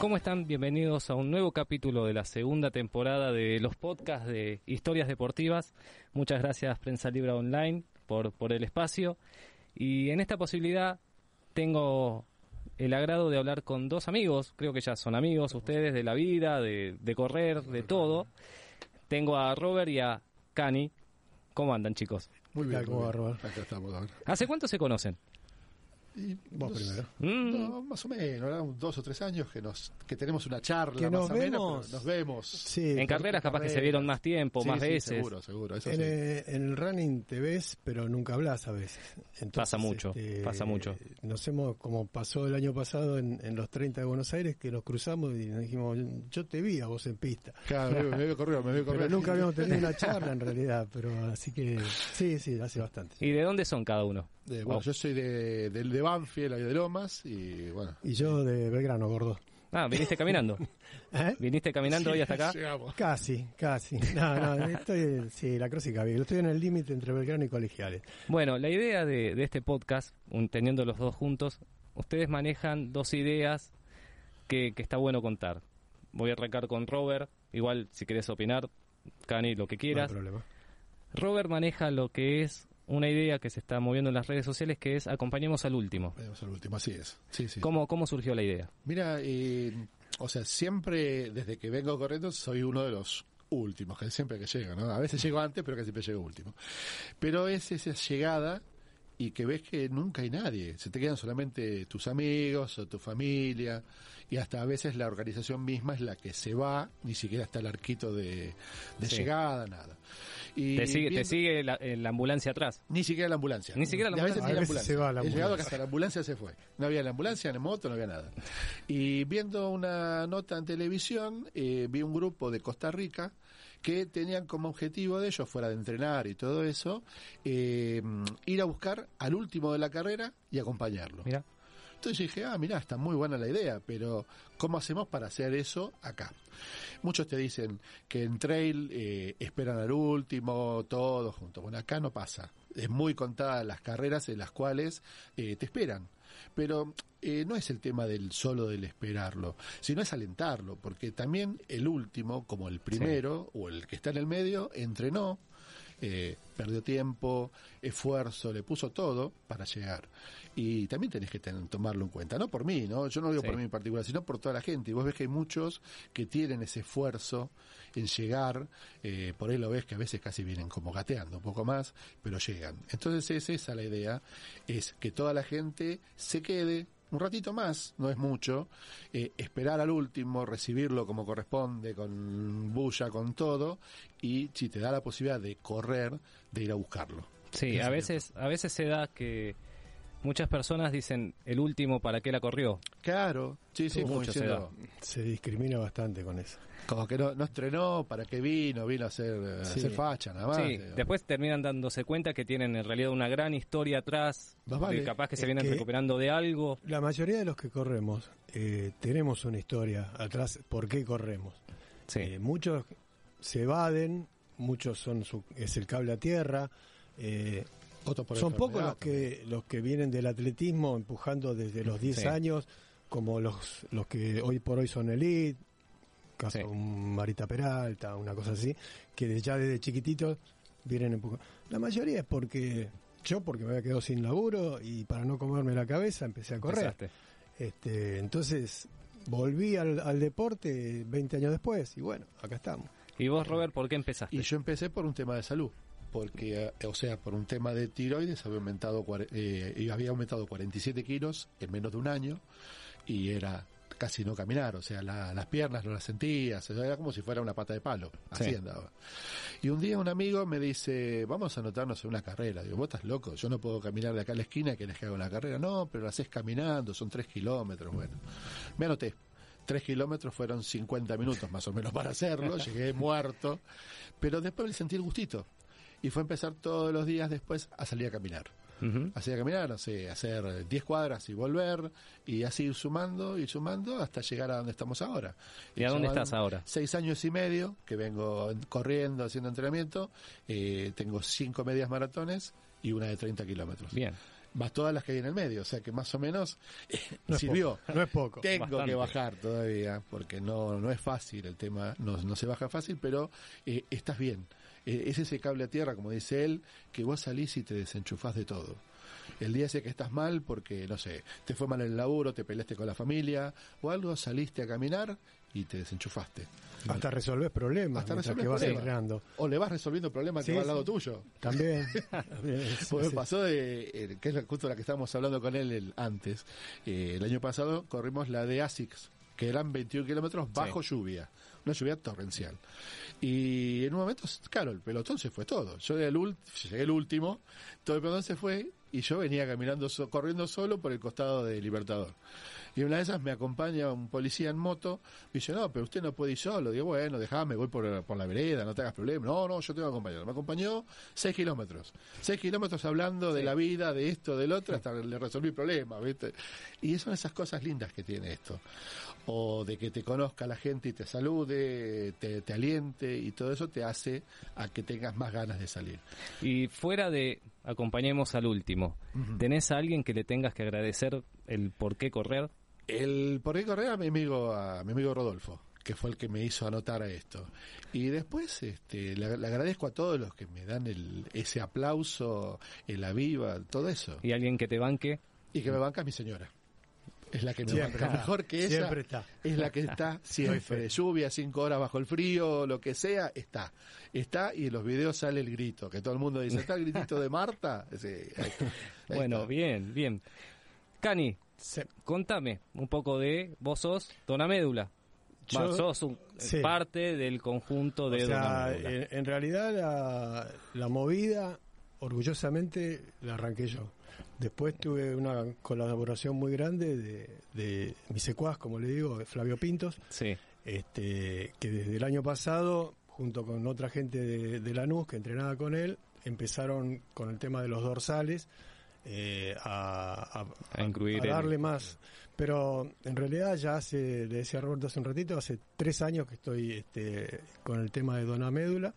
¿Cómo están? Bienvenidos a un nuevo capítulo de la segunda temporada de los podcasts de historias deportivas. Muchas gracias Prensa Libre Online por, por el espacio. Y en esta posibilidad tengo el agrado de hablar con dos amigos, creo que ya son amigos ustedes de la vida, de, de correr, de todo. Tengo a Robert y a Cani. ¿Cómo andan chicos? Muy bien, ¿Cómo va. Robert? Acá estamos ahora. ¿Hace cuánto se conocen? Y Vos primero. Mm, no, más o menos, ¿verdad? Dos o tres años que nos que tenemos una charla Que más nos o menos, vemos. pero nos vemos. Sí, en carreras capaz que se vieron más tiempo, Sí, más sí, veces. Seguro, seguro, eso En, sí. eh, en el running te ves, pero nunca hablas a veces. Entonces, Pasa mucho, este, pasa mucho. Nos hemos, como pasó el año pasado en, en los 30 de Buenos Aires, que nos cruzamos y nos dijimos, yo te vi a vos en pista. Claro, me, me veo corrido, me veo corrido. Pero nunca habíamos tenido una charla en realidad, pero así que sí, sí, hace bastante. ¿Y de dónde son cada uno? Bueno, Oh. yo soy de, del de Banfield, ahí de Lomas, y bueno. Y yo de Belgrano, gordo. Ah, viniste caminando. ¿Eh? ¿Viniste caminando hoy hasta acá? Llegamos. Casi, casi. No, no, estoy, sí, la crósica bien. Estoy en el límite entre Belgrano y Colegiales. Bueno, la idea de, de este podcast, un- teniendo los dos juntos, ustedes manejan dos ideas que, que está bueno contar. Voy a arrancar con Robert, igual si querés opinar, Cani, lo que No hay quieras. problema. Robert maneja lo que es una idea que se está moviendo en las redes sociales, que es acompañemos al último. Vamos al último, así es. Sí, sí. ¿Cómo, ¿Cómo surgió la idea? Mira, eh, o sea, siempre desde que vengo corriendo soy uno de los últimos, que siempre que llego, ¿no? A veces llego antes, pero que siempre llego último. Pero es esa llegada y que ves que nunca hay nadie, se te quedan solamente tus amigos o tu familia y hasta a veces la organización misma es la que se va, ni siquiera está el arquito de, de Sí. llegada, nada. Y Te sigue, te sigue la, eh, la ambulancia atrás. ni siquiera la ambulancia. Ni siquiera la Y a veces ambulancia. A veces se va la He llegado ambulancia. hasta la ambulancia se fue. No había la ambulancia, ni moto, no había nada. Y viendo una nota en televisión, eh, vi un grupo de Costa Rica que tenían como objetivo de ellos, fuera de entrenar y todo eso, eh, ir a buscar al último de la carrera y acompañarlo. Mira, Entonces dije, ah, mirá, está muy buena la idea, pero ¿cómo hacemos para hacer eso acá? Muchos te dicen que en trail eh, esperan al último, todos juntos. Bueno, acá no pasa. Es muy contada las carreras en las cuales eh, te esperan. Pero eh, no es el tema del solo del esperarlo, sino es alentarlo, porque también el último, como el primero o el que está en el medio, entrenó, eh, perdió tiempo, esfuerzo, le puso todo para llegar. Y también tenés que ten- tomarlo en cuenta, no por mí, ¿no? Yo no lo digo Sí. por mí en particular, sino por toda la gente. Y vos ves que hay muchos que tienen ese esfuerzo en llegar, eh, por ahí lo ves que a veces casi vienen como gateando un poco más, pero llegan. Entonces es esa la idea, es que toda la gente se quede un ratito más, no es mucho, eh, esperar al último, recibirlo como corresponde, con bulla, con todo, y si te da la posibilidad de correr, de ir a buscarlo. sí, a es veces, a veces se da que muchas personas dicen el último para qué la corrió. Claro, sí, sí, Mucho se discrimina bastante con eso. como que no, no estrenó, para qué vino, vino a hacer, a Sí. hacer facha, nada más. Sí, digo. después terminan dándose cuenta que tienen en realidad una gran historia atrás, vale. capaz que se Es vienen que- recuperando de algo. La mayoría de los que corremos eh, tenemos una historia atrás por qué corremos. Sí, Eh, muchos se evaden, muchos son su- es el cable a tierra. eh, por son pocos los que los que vienen del atletismo empujando desde los 10 Sí. años, como los los que hoy por hoy son elite, caso Sí. un Marita Peralta, una cosa así, que de- ya desde chiquititos vienen empujando. La mayoría es porque yo porque me había quedado sin laburo y para no comerme la cabeza empecé a correr. empezaste. Este, entonces volví al, al deporte 20 años después y bueno, acá estamos. ¿Y vos, Robert, por qué empezaste? Y yo empecé por un tema de salud, porque, eh, o sea, por un tema de tiroides había aumentado, eh, había aumentado 47 kilos en menos de un año y era casi no caminar, o sea, la- las piernas no las sentías, o sea, era como si fuera una pata de palo, así Sí. andaba. Y un día un amigo me dice, vamos a anotarnos en una carrera. Digo, vos estás loco, yo no puedo caminar de acá a la esquina, que les haga una carrera. No, pero la haces caminando, son tres kilómetros, bueno. Me anoté. Tres kilómetros fueron 50 minutos más o menos para hacerlo, llegué muerto, pero después le sentí el gustito. Y fue empezar todos los días después a salir a caminar. Ujú. Así a caminar, no sé, hacer 10 cuadras y volver, y así ir sumando y sumando hasta llegar a donde estamos ahora. ¿Y a dónde estás ahora? Seis años y medio que vengo corriendo, haciendo entrenamiento. eh, tengo cinco medias maratones y una de 30 kilómetros. Bien. más todas las que hay en el medio, o sea que más o menos eh, No sirvió. poco, no es poco. Tengo Bastante. que bajar todavía, porque no, no es fácil el tema, no, no se baja fácil, pero eh, estás bien. Eh, es ese cable a tierra, como dice él, que vos salís y te desenchufás de todo. El día ese que estás mal porque, no sé, te fue mal en el laburo, te peleaste con la familia o algo, saliste a caminar y te desenchufaste. Hasta resolver problemas Hasta resolver que vas problemas. entrenando. O le vas resolviendo problemas Sí, que va al lado tuyo. También. Sí, Porque sí. pasó de, eh, que es la- justo la que estábamos hablando con él el- antes. Eh, el año pasado corrimos la de ASICS, que eran 21 kilómetros bajo lluvia, una lluvia torrencial. Y en un momento, claro, el pelotón se fue todo. Yo llegué el, llegué el último, todo el pelotón se fue y yo venía caminando, so- corriendo solo por el costado de Libertador. Y una de esas me acompaña un policía en moto, me dice, no, pero usted no puede ir solo. Digo, bueno, déjame, voy por, por la vereda, no te hagas problema. No, no, yo tengo que acompañar. Me acompañó seis kilómetros. Seis kilómetros hablando de la vida, de esto, del otro, hasta le resolví el problema, ¿viste? Y son esas cosas lindas que tiene esto. O de que te conozca la gente y te salude, te, te aliente, y todo eso te hace a que tengas más ganas de salir. Y fuera de acompañemos al último, ¿tenés a alguien que le tengas que agradecer el por qué correr? El por qué correr a mi amigo, a mi amigo Rodolfo, que fue el que me hizo anotar a esto. Y después este, le, le agradezco a todos los que me dan el, ese aplauso, el aviva, todo eso. ¿Y alguien que te banque? Y que me banca mi señora. Es la que me Siempre mejor que ella. Siempre está. Es la que está siempre. Lluvia, cinco horas bajo el frío, lo que sea, está. Está y en los videos sale el grito, que todo el mundo dice, ¿está el gritito de Marta? Sí, ahí está. Ahí Bueno, está. bien, bien. Cani, Sí. contame un poco de vos sos Dona Médula. Va, sos un- sí. parte del conjunto de o sea, Dona Médula. en, en realidad la, la movida, orgullosamente, la arranqué yo. Después tuve una colaboración muy grande de, de mi secuaz, como le digo, de Flavio Pintos, Sí, este, que desde el año pasado, junto con otra gente de, de Lanús que entrenaba con él, empezaron con el tema de los dorsales eh, a, a- A incluir a el- darle más. Pero en realidad ya hace, le decía a Roberto hace un ratito, hace tres años que estoy este, con el tema de dona médula.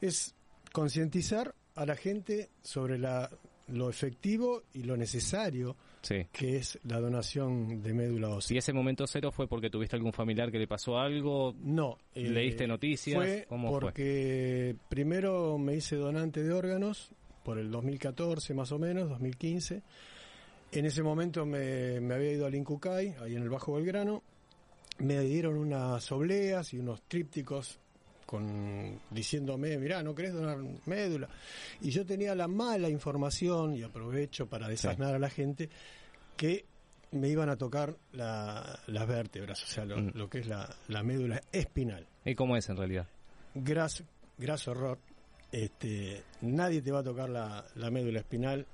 Es concientizar a la gente sobre la, lo efectivo y lo necesario sí. que es la donación de médula ósea. Si ese momento cero fue porque tuviste algún familiar que le pasó algo, No. eh, ¿Leíste noticias? Fue ¿Cómo fue? porque primero me hice donante de órganos por el 2014 más o menos, 2015. En ese momento me, me había ido al Incucay, ahí en el Bajo Belgrano. Me dieron unas obleas y unos trípticos con diciéndome, mirá, ¿no querés donar médula? Y yo tenía la mala información, y aprovecho para desasnar a la gente, que me iban a tocar la- las vértebras, o sea, lo, Mm. lo que es la, la médula espinal. ¿y cómo es en realidad? Gras, graso error. Este, nadie te va a tocar la, la médula espinal.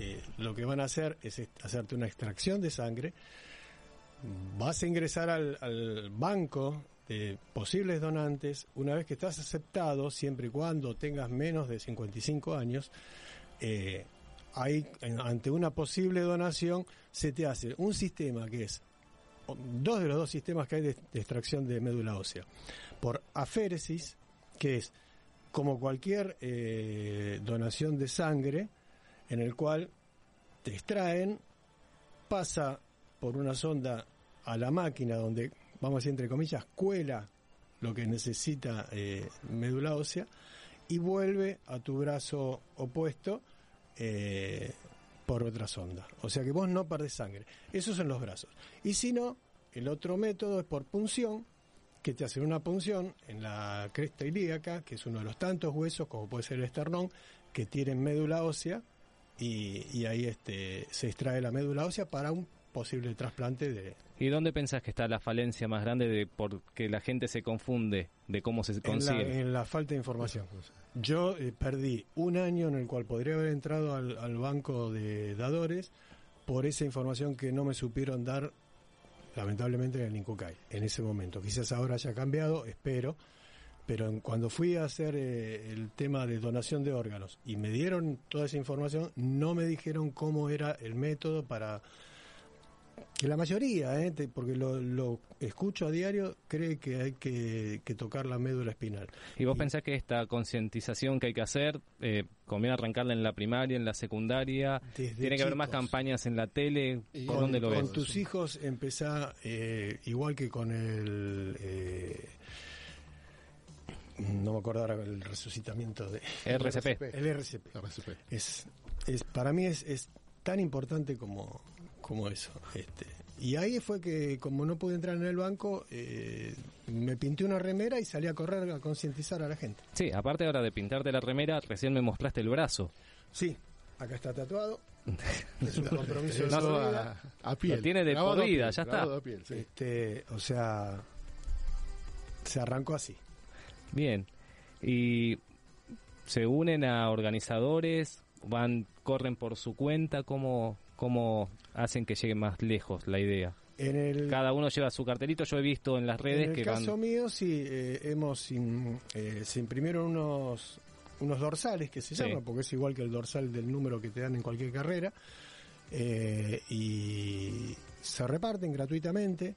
Eh, lo que van a hacer es hacerte una extracción de sangre. Vas a ingresar al, al banco de posibles donantes. Una vez que estás aceptado, siempre y cuando tengas menos de 55 años, eh, ahí, en- ante una posible donación, se te hace un sistema que es dos de los dos sistemas que hay de, de extracción de médula ósea. Por aféresis, que es como cualquier eh, donación de sangre, en el cual te extraen, pasa por una sonda a la máquina donde, vamos a decir entre comillas, cuela lo que necesita eh, médula ósea y vuelve a tu brazo opuesto eh, por otra sonda. O sea que vos no perdés sangre. Esos son los brazos. Y si no, el otro método es por punción, que te hacen una punción en la cresta ilíaca, que es uno de los tantos huesos, como puede ser el esternón, que tienen médula ósea, y, y ahí este, se extrae la médula ósea para un posible trasplante de... ¿Y dónde pensás que está la falencia más grande de porque la gente se confunde de cómo se En la, consigue? en la falta de información. Yo eh, perdí un año en el cual podría haber entrado al, al banco de dadores por esa información que no me supieron dar, lamentablemente, en el Incucay, en ese momento. Quizás ahora haya cambiado, espero, pero en- cuando fui a hacer eh, el tema de donación de órganos y me dieron toda esa información, no me dijeron cómo era el método para que la mayoría, ¿eh? Te- porque lo, lo escucho a diario, cree que hay que, que tocar la médula espinal. ¿Y vos Y- pensás que esta concientización que hay que hacer, eh, conviene arrancarla en la primaria, en la secundaria? Desde ¿Tiene que haber más campañas en la tele? ¿Por con- dónde lo con ves? tus hijos empezá eh, igual que con el eh, no me acuerdo ahora el resucitamiento de RCP. el RCP RCP. es, es para mí es, es tan importante como como eso este y ahí fue que como no pude entrar en el banco eh, me pinté una remera y salí a correr a concientizar a la gente Sí, aparte ahora de pintarte la remera, recién me mostraste el brazo. sí acá está tatuado es un compromiso la vida. a, a piel. Lo tiene de por vida, ya está. piel, sí. este o sea se arrancó así Bien. ¿Y se unen a organizadores? ¿Van, corren por su cuenta? ¿Cómo, cómo hacen que llegue más lejos la idea? en el Cada uno lleva su cartelito. Yo he visto en las redes en el que caso van... mío, sí, eh, hemos eh, se imprimieron unos, unos dorsales que se Sí. llaman, porque es igual que el dorsal del número que te dan en cualquier carrera, eh, y se reparten gratuitamente.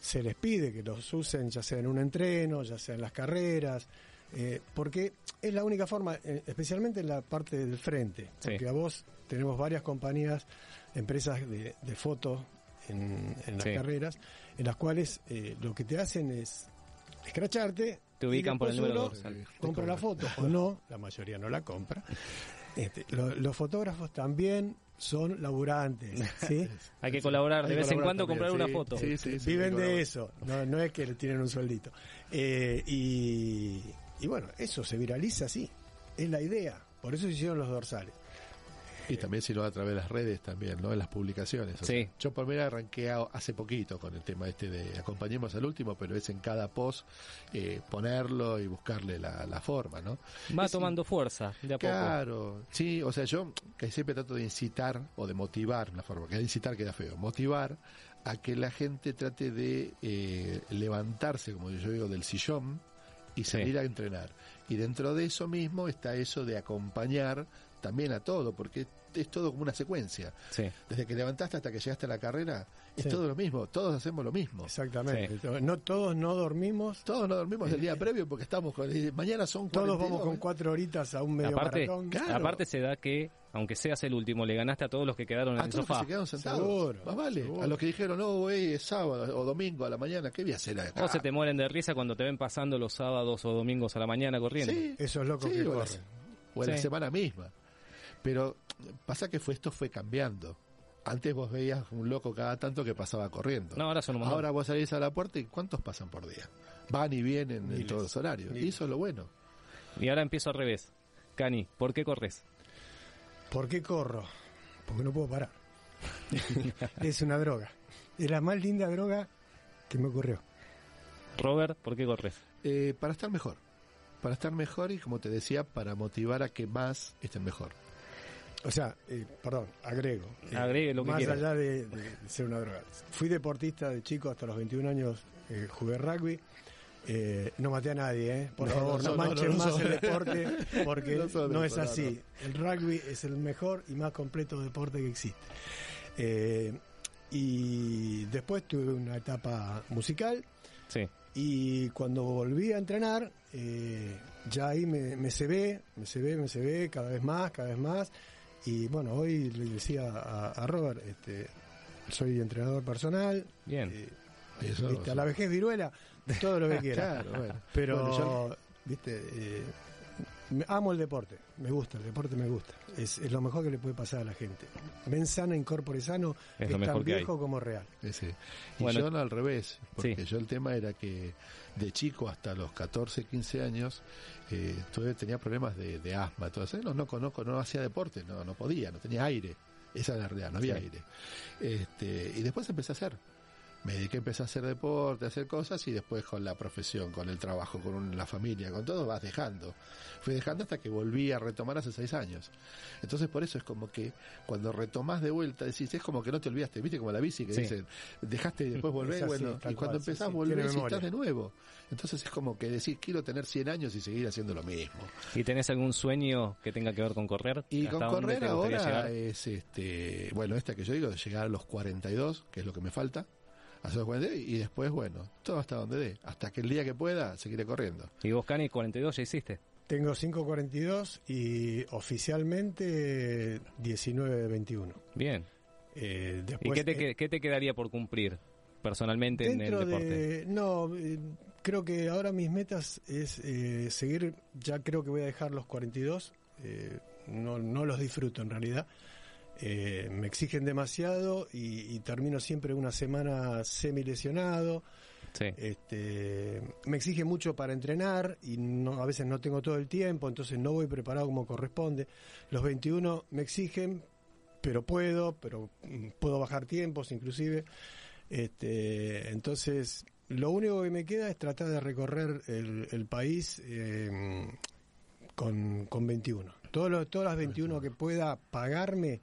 Se les pide que los usen ya sea en un entreno, ya sea en las carreras, eh, porque es la única forma, eh, especialmente en la parte del frente, Sí. porque a vos tenemos varias compañías, empresas de, de fotos en, en las Sí. carreras, en las cuales eh, lo que te hacen es escracharte. Te y ubican por el número uno. Compra la foto o no, la mayoría no la compra. Este, lo- los fotógrafos también son laburantes, ¿sí? Hay que colaborar. Hay De vez en cuando también, comprar una foto. sí, sí, sí, Viven de eso, no, no es que tienen un sueldito. Eh, y, y bueno, eso se viraliza así, es la idea, por eso se hicieron los dorsales. Y también si no a través de las redes también, ¿no? En las publicaciones. O Sí. sea, yo por mí arranqué hace poquito con el tema este de acompañemos al último, pero es en cada post eh, ponerlo y buscarle la, la forma, ¿no? Va Es tomando fuerza de a poco. Claro, sí, o sea, yo que siempre trato de incitar o de motivar, una forma, que incitar queda feo, motivar a que la gente trate de eh, levantarse, como yo digo, del sillón y Sí. salir a entrenar. Y dentro de eso mismo está eso de acompañar también a todo, porque es todo como una secuencia. Sí. Desde que levantaste hasta que llegaste a la carrera, es Sí. todo lo mismo, todos hacemos lo mismo. Exactamente. No todos no dormimos, Todos no dormimos el día previo porque estamos con... Mañana son todos 42, vamos con ¿eh? cuatro horitas a un medio Aparte, maratón. Claro. aparte se da que, aunque seas el último, le ganaste a todos los que quedaron en A el todos los que sofá. se quedaron sentados. Seguro, Más vale. seguro. A los que dijeron, no, güey, es sábado o domingo a la mañana, ¿qué voy a hacer acá? O se te mueren de risa cuando te ven pasando los sábados o domingos a la mañana corriendo. Sí, Esos locos sí, que o, la, corren. o en la semana misma. Pero pasa que fue esto fue cambiando. Antes vos veías un loco cada tanto que pasaba corriendo. No, ahora son un montón. Ahora vos salís a la puerta y ¿cuántos pasan por día? Van y vienen en todos los horarios. Y eso es lo bueno. Y ahora empiezo al revés. Cani, ¿por qué corres? ¿Por qué corro? Porque no puedo parar. es una droga. Es la más linda droga que me ocurrió. Robert, ¿por qué corres? Eh, para estar mejor. Para estar mejor y, como te decía, para motivar a que más estén mejor. O sea, eh, perdón, agrego. eh, Agregue lo que Más allá de, de ser una droga. Fui deportista de chico hasta los 21 años, eh, jugué rugby. Eh, no maté a nadie, ¿eh? por No, favor, no no, manchen no, no más el deporte, porque No es así. El rugby es el mejor y más completo deporte que existe. Eh, y después tuve una etapa musical, Sí. Y cuando volví a entrenar, eh, ya ahí me, me cebé, me cebé, me cebé cada vez más, cada vez más. Y bueno, hoy le decía a, a Robert, este, soy entrenador personal. Bien. eh, Eso- viste, a la vejez viruela, todo lo que quiera. Claro, bueno. Pero, Bueno, yo- viste, eh, amo el deporte, me gusta, el deporte me gusta. Es, es lo mejor que le puede pasar a la gente. Men sana, incorpore sano, Es tan hay. viejo como real. Ese. Y Bueno. yo no al revés, porque Sí. yo el tema era que de chico hasta los 14, 15 años eh, tuve- tenía problemas de, de asma, todo eso. No, no conozco, no hacía deporte, no, no podía, no tenía aire. Esa es la realidad, no había Sí. aire. Este, y después empecé a hacer. Me dediqué a empezar a hacer deporte, a hacer cosas y después con la profesión, con el trabajo, con la familia, con todo vas dejando. Fui dejando hasta que volví a retomar hace seis años. Entonces por eso es como que cuando retomás de vuelta, decís, es como que no te olvidaste, viste como la bici que Sí. dicen, dejaste y después volvés, así, bueno, y cuando cual, empezás sí, volvés y estás de nuevo. Entonces es como que decís, quiero tener 100 años y seguir haciendo lo mismo. ¿Y tenés algún sueño que tenga que ver con correr? Y ¿Hasta con correr ahora es, este, bueno, esta que yo digo, de llegar a los 42, que es lo que me falta, hacer los 42, y después, bueno, todo hasta donde dé, hasta que el día que pueda, seguiré corriendo. ¿Y vos, Cani, 42 ya hiciste? Tengo 5.42 y oficialmente 19.21. Bien. Eh, ¿Y qué te, eh, qué te quedaría por cumplir personalmente en el Dentro deporte? de... No, eh, creo que ahora mis metas es eh, seguir, ya creo que voy a dejar los 42, eh, no, no los disfruto en realidad. Eh, me exigen demasiado y, y termino siempre una semana semi lesionado. Sí. Este, me exige mucho para entrenar y no, a veces no tengo todo el tiempo, entonces no voy preparado como corresponde. Los 21 me exigen, pero puedo, pero mm, puedo bajar tiempos inclusive. Este, entonces, lo único que me queda es tratar de recorrer el, el país eh, con, con 21. Todos los, todas las 21 que pueda pagarme,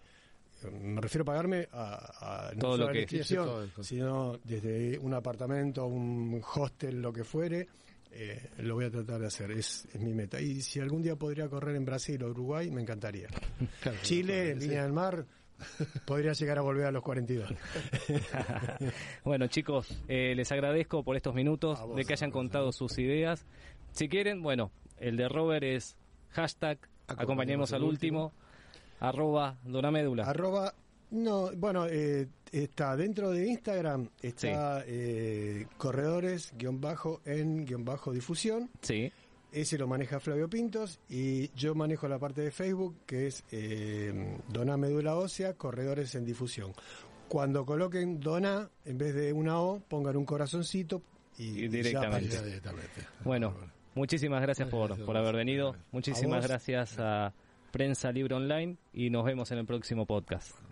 me refiero a pagarme a, a no Todo solo lo a la que- sí, todo. sino desde un apartamento, un hostel, lo que fuere, eh, lo voy a tratar de hacer, es, es mi meta. Y si algún día podría correr en Brasil o Uruguay, me encantaría. Claro, Chile, en sí. línea del mar, podría llegar a volver a los 42. bueno, chicos, eh, les agradezco por estos minutos vos, de que hayan vos, contado sus ideas. Si quieren, bueno, el de Robert es hashtag acompañemos al último, arroba donamédula. Arroba, no, bueno, eh, está dentro de Instagram, está eh, corredores, guion bajo, en guion bajo difusión. Sí, Ese lo maneja Flavio Pintos y yo manejo la parte de Facebook que es eh, Doná Médula Ósea, Corredores en Difusión. Cuando coloquen Doná, en vez de una O, pongan un corazoncito y, Y directamente. aparece. Ya directamente. bueno, muchísimas gracias por, Gracias, por haber venido. Muchísimas A gracias a Prensa Libre Online y nos vemos en el próximo podcast.